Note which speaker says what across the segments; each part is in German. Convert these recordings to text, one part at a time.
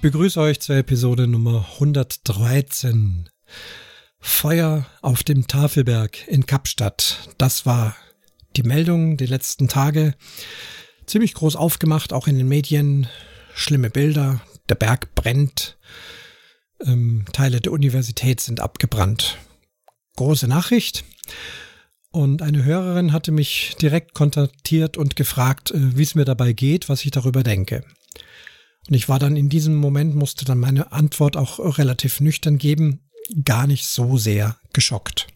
Speaker 1: begrüße euch zur Episode Nummer 113. Feuer auf dem Tafelberg in Kapstadt. Das war die Meldung die letzten Tage. Ziemlich groß aufgemacht, auch in den Medien. Schlimme Bilder. Der Berg brennt. Ähm, Teile der Universität sind abgebrannt. Große Nachricht. Und eine Hörerin hatte mich direkt kontaktiert und gefragt, äh, wie es mir dabei geht, was ich darüber denke. Und ich war dann in diesem Moment, musste dann meine Antwort auch relativ nüchtern geben, gar nicht so sehr geschockt.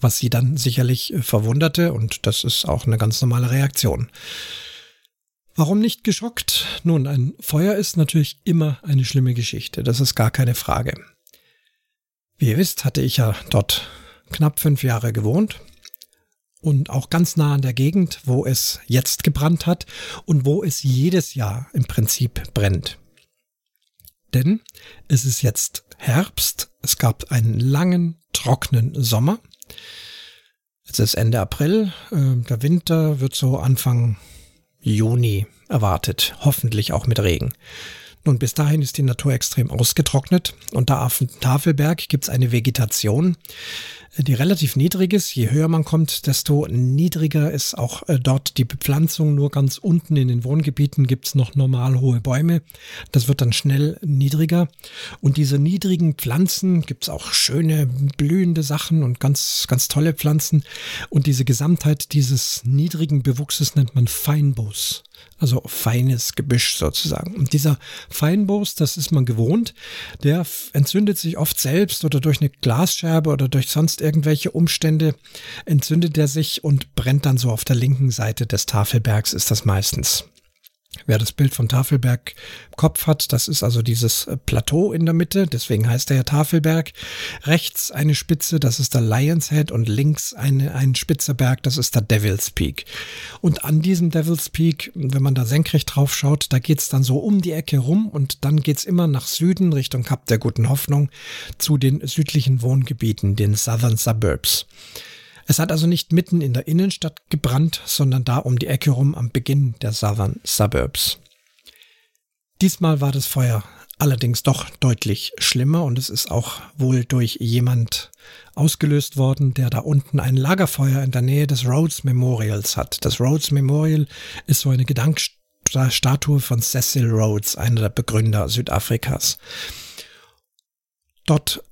Speaker 1: Was sie dann sicherlich äh, verwunderte, und das ist auch eine ganz normale Reaktion. Warum nicht geschockt? Nun, ein Feuer ist natürlich immer eine schlimme Geschichte, das ist gar keine Frage. Wie ihr wisst, hatte ich ja dort knapp fünf Jahre gewohnt und auch ganz nah an der Gegend, wo es jetzt gebrannt hat und wo es jedes Jahr im Prinzip brennt. Denn es ist jetzt Herbst, es gab einen langen, trockenen Sommer. Es ist Ende April, äh, der Winter wird so Anfang Juni erwartet, hoffentlich auch mit Regen. Nun, bis dahin ist die Natur extrem ausgetrocknet und da auf dem Tafelberg gibt es eine Vegetation, die relativ niedrig ist. Je höher man kommt, desto niedriger ist auch äh, dort die Bepflanzung. Nur ganz unten in den Wohngebieten gibt's noch normal hohe Bäume. Das wird dann schnell niedriger. Und diese niedrigen Pflanzen gibt's auch schöne blühende Sachen und ganz, ganz tolle Pflanzen. Und diese Gesamtheit dieses niedrigen Bewuchses nennt man Feinbos also feines Gebüsch sozusagen. Und dieser Feinboos, das ist man gewohnt, der entzündet sich oft selbst oder durch eine Glasscherbe oder durch sonst irgendwelche Umstände entzündet er sich und brennt dann so auf der linken Seite des Tafelbergs ist das meistens. Wer das Bild von Tafelberg Kopf hat, das ist also dieses äh, Plateau in der Mitte, deswegen heißt er ja Tafelberg. Rechts eine Spitze, das ist der Lion's Head und links eine, ein spitzer Berg, das ist der Devil's Peak. Und an diesem Devil's Peak, wenn man da senkrecht drauf schaut, da geht's dann so um die Ecke rum und dann geht's immer nach Süden Richtung Kap der Guten Hoffnung zu den südlichen Wohngebieten, den Southern Suburbs. Es hat also nicht mitten in der Innenstadt gebrannt, sondern da um die Ecke rum am Beginn der Southern Suburbs. Diesmal war das Feuer allerdings doch deutlich schlimmer und es ist auch wohl durch jemand ausgelöst worden, der da unten ein Lagerfeuer in der Nähe des Rhodes Memorials hat. Das Rhodes Memorial ist so eine Gedankstatue von Cecil Rhodes, einer der Begründer Südafrikas. Dort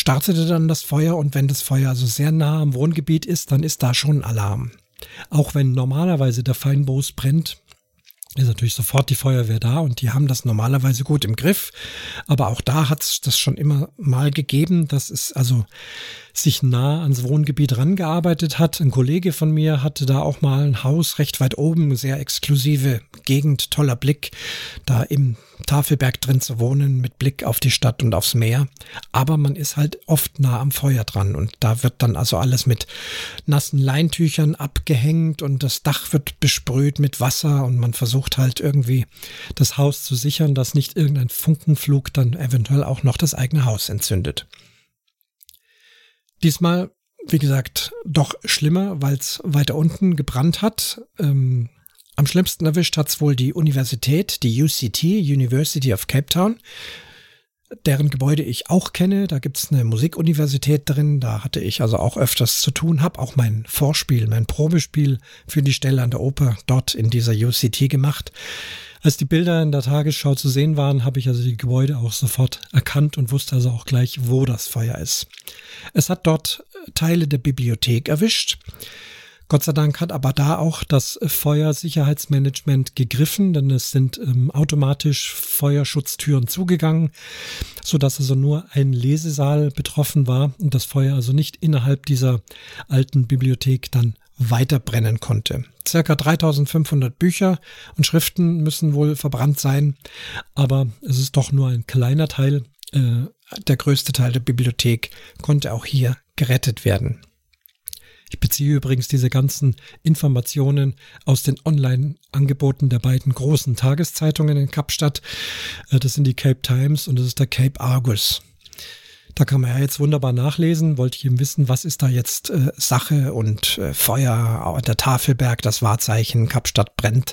Speaker 1: startete dann das Feuer und wenn das Feuer also sehr nah am Wohngebiet ist, dann ist da schon Alarm. Auch wenn normalerweise der Feinboos brennt, ist natürlich sofort die Feuerwehr da und die haben das normalerweise gut im Griff. Aber auch da hat es das schon immer mal gegeben, dass es also sich nah ans Wohngebiet rangearbeitet hat. Ein Kollege von mir hatte da auch mal ein Haus recht weit oben, sehr exklusive Gegend, toller Blick, da im Tafelberg drin zu wohnen mit Blick auf die Stadt und aufs Meer. Aber man ist halt oft nah am Feuer dran und da wird dann also alles mit nassen Leintüchern abgehängt und das Dach wird besprüht mit Wasser und man versucht halt irgendwie das Haus zu sichern, dass nicht irgendein Funkenflug dann eventuell auch noch das eigene Haus entzündet. Diesmal, wie gesagt, doch schlimmer, weil es weiter unten gebrannt hat. Ähm, am schlimmsten erwischt hat es wohl die Universität, die UCT, University of Cape Town, deren Gebäude ich auch kenne. Da gibt es eine Musikuniversität drin. Da hatte ich also auch öfters zu tun, habe auch mein Vorspiel, mein Probespiel für die Stelle an der Oper dort in dieser UCT gemacht. Als die Bilder in der Tagesschau zu sehen waren, habe ich also die Gebäude auch sofort erkannt und wusste also auch gleich, wo das Feuer ist. Es hat dort Teile der Bibliothek erwischt. Gott sei Dank hat aber da auch das Feuersicherheitsmanagement gegriffen, denn es sind ähm, automatisch Feuerschutztüren zugegangen, so dass also nur ein Lesesaal betroffen war und das Feuer also nicht innerhalb dieser alten Bibliothek dann weiter brennen konnte. Circa 3500 Bücher und Schriften müssen wohl verbrannt sein, aber es ist doch nur ein kleiner Teil. Äh, der größte Teil der Bibliothek konnte auch hier gerettet werden. Ich beziehe übrigens diese ganzen Informationen aus den Online-Angeboten der beiden großen Tageszeitungen in Kapstadt. Äh, das sind die Cape Times und das ist der Cape Argus. Da kann man ja jetzt wunderbar nachlesen. Wollte ich eben wissen, was ist da jetzt äh, Sache und äh, Feuer, der Tafelberg, das Wahrzeichen, Kapstadt brennt.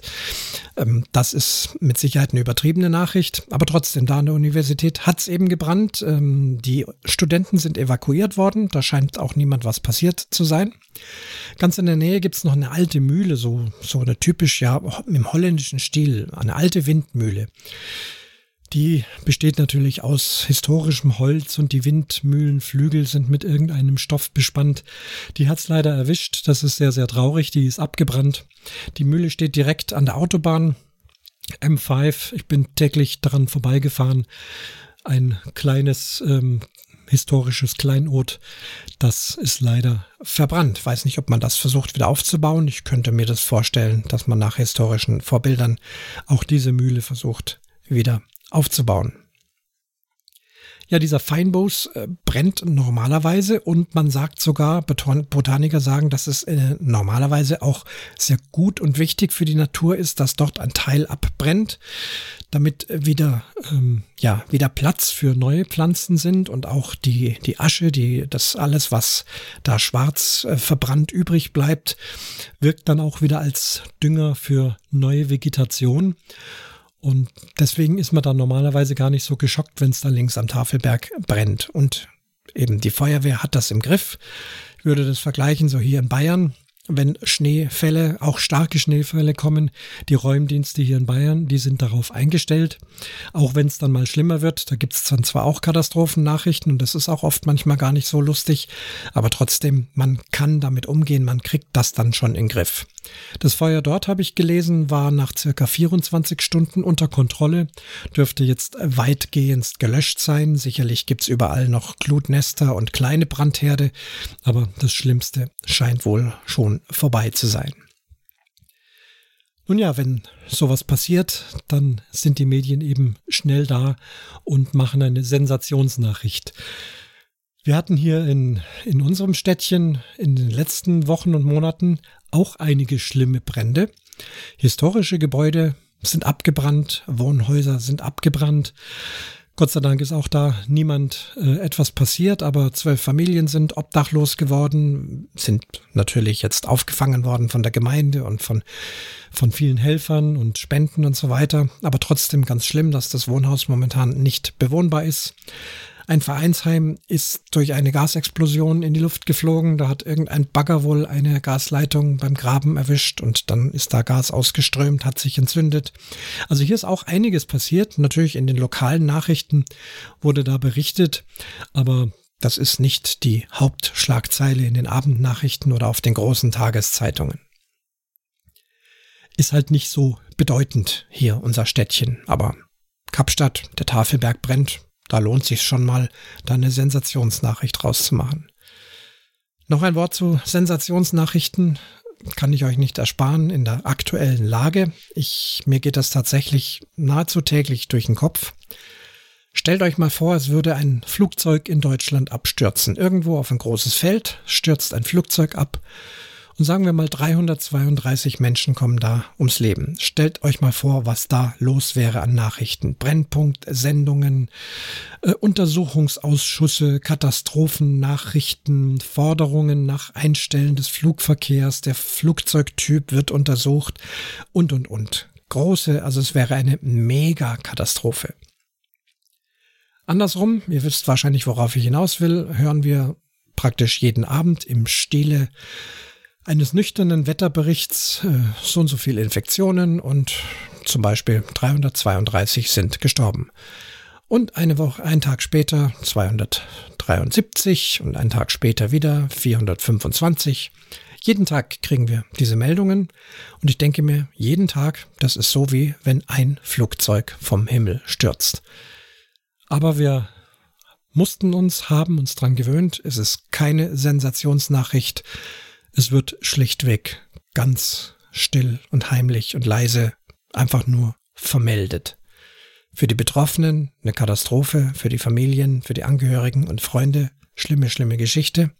Speaker 1: Ähm, das ist mit Sicherheit eine übertriebene Nachricht. Aber trotzdem, da an der Universität hat es eben gebrannt. Ähm, die Studenten sind evakuiert worden. Da scheint auch niemand was passiert zu sein. Ganz in der Nähe gibt es noch eine alte Mühle, so, so eine typisch, ja, im holländischen Stil, eine alte Windmühle. Die besteht natürlich aus historischem Holz und die Windmühlenflügel sind mit irgendeinem Stoff bespannt. Die hat's leider erwischt. Das ist sehr, sehr traurig. Die ist abgebrannt. Die Mühle steht direkt an der Autobahn. M5. Ich bin täglich daran vorbeigefahren. Ein kleines ähm, historisches Kleinod. Das ist leider verbrannt. Weiß nicht, ob man das versucht wieder aufzubauen. Ich könnte mir das vorstellen, dass man nach historischen Vorbildern auch diese Mühle versucht wieder aufzubauen. Ja, dieser Feinbos äh, brennt normalerweise und man sagt sogar, Botaniker sagen, dass es äh, normalerweise auch sehr gut und wichtig für die Natur ist, dass dort ein Teil abbrennt, damit wieder, ähm, ja, wieder Platz für neue Pflanzen sind und auch die, die Asche, die, das alles, was da schwarz äh, verbrannt übrig bleibt, wirkt dann auch wieder als Dünger für neue Vegetation. Und deswegen ist man da normalerweise gar nicht so geschockt, wenn es da links am Tafelberg brennt. Und eben die Feuerwehr hat das im Griff. Ich würde das vergleichen, so hier in Bayern wenn Schneefälle, auch starke Schneefälle kommen, die Räumdienste hier in Bayern, die sind darauf eingestellt. Auch wenn es dann mal schlimmer wird, da gibt es dann zwar auch Katastrophennachrichten und das ist auch oft manchmal gar nicht so lustig, aber trotzdem, man kann damit umgehen, man kriegt das dann schon in Griff. Das Feuer dort, habe ich gelesen, war nach circa 24 Stunden unter Kontrolle, dürfte jetzt weitgehend gelöscht sein. Sicherlich gibt's überall noch Glutnester und kleine Brandherde, aber das Schlimmste scheint wohl schon vorbei zu sein. Nun ja, wenn sowas passiert, dann sind die Medien eben schnell da und machen eine Sensationsnachricht. Wir hatten hier in, in unserem Städtchen in den letzten Wochen und Monaten auch einige schlimme Brände. Historische Gebäude sind abgebrannt, Wohnhäuser sind abgebrannt. Gott sei Dank ist auch da niemand äh, etwas passiert, aber zwölf Familien sind obdachlos geworden, sind natürlich jetzt aufgefangen worden von der Gemeinde und von, von vielen Helfern und Spenden und so weiter. Aber trotzdem ganz schlimm, dass das Wohnhaus momentan nicht bewohnbar ist. Ein Vereinsheim ist durch eine Gasexplosion in die Luft geflogen. Da hat irgendein Bagger wohl eine Gasleitung beim Graben erwischt und dann ist da Gas ausgeströmt, hat sich entzündet. Also hier ist auch einiges passiert. Natürlich in den lokalen Nachrichten wurde da berichtet, aber das ist nicht die Hauptschlagzeile in den Abendnachrichten oder auf den großen Tageszeitungen. Ist halt nicht so bedeutend hier unser Städtchen, aber Kapstadt, der Tafelberg brennt, da lohnt sich schon mal, da eine Sensationsnachricht rauszumachen. Noch ein Wort zu Sensationsnachrichten kann ich euch nicht ersparen in der aktuellen Lage. Ich, mir geht das tatsächlich nahezu täglich durch den Kopf. Stellt euch mal vor, es würde ein Flugzeug in Deutschland abstürzen. Irgendwo auf ein großes Feld stürzt ein Flugzeug ab und sagen wir mal 332 Menschen kommen da ums Leben. Stellt euch mal vor, was da los wäre an Nachrichten. Brennpunkt, Sendungen, äh, Untersuchungsausschüsse, Katastrophennachrichten, Forderungen nach Einstellen des Flugverkehrs, der Flugzeugtyp wird untersucht und, und, und. Große, also es wäre eine Mega-Katastrophe. Andersrum, ihr wisst wahrscheinlich, worauf ich hinaus will, hören wir praktisch jeden Abend im Stile eines nüchternen Wetterberichts äh, so und so viele Infektionen und zum Beispiel 332 sind gestorben. Und eine Woche, einen Tag später 273 und einen Tag später wieder 425. Jeden Tag kriegen wir diese Meldungen und ich denke mir, jeden Tag, das ist so wie wenn ein Flugzeug vom Himmel stürzt. Aber wir mussten uns, haben uns dran gewöhnt, es ist keine Sensationsnachricht, es wird schlichtweg ganz still und heimlich und leise einfach nur vermeldet. Für die Betroffenen eine Katastrophe, für die Familien, für die Angehörigen und Freunde schlimme, schlimme Geschichte.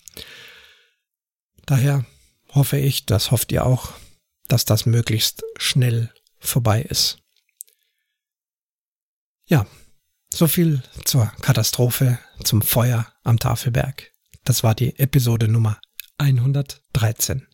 Speaker 1: Daher hoffe ich, das hofft ihr auch, dass das möglichst schnell vorbei ist. Ja, so viel zur Katastrophe, zum Feuer am Tafelberg. Das war die Episode Nummer 113.